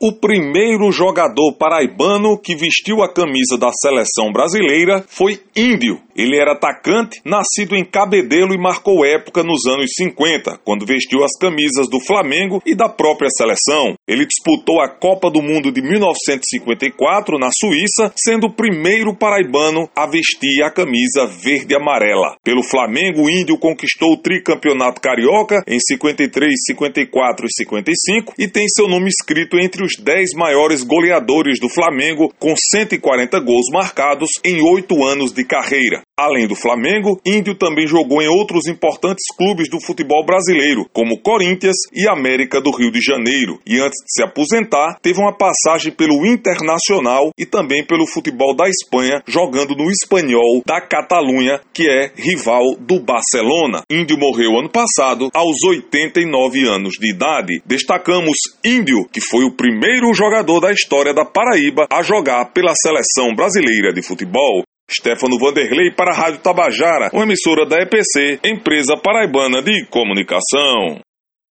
O primeiro jogador paraibano que vestiu a camisa da seleção brasileira foi Índio. Ele era atacante, nascido em Cabedelo e marcou época nos anos 50, quando vestiu as camisas do Flamengo e da própria seleção. Ele disputou a Copa do Mundo de 1954 na Suíça, sendo o primeiro paraibano a vestir a camisa verde e amarela. Pelo Flamengo, o Índio conquistou o tricampeonato carioca em 53, 54 e 55 e tem seu nome escrito entre os 10 maiores goleadores do Flamengo, com 140 gols marcados em oito anos de carreira. Além do Flamengo, Índio também jogou em outros importantes clubes do futebol brasileiro, como Corinthians e América do Rio de Janeiro, e antes de se aposentar, teve uma passagem pelo Internacional e também pelo futebol da Espanha, jogando no Espanhol da Catalunha, que é rival do Barcelona. Índio morreu ano passado, aos 89 anos de idade. Destacamos Índio, que foi o primeiro jogador da história da Paraíba a jogar pela seleção brasileira de futebol. Stefano Vanderlei para a Rádio Tabajara, uma emissora da EPC, empresa paraibana de comunicação.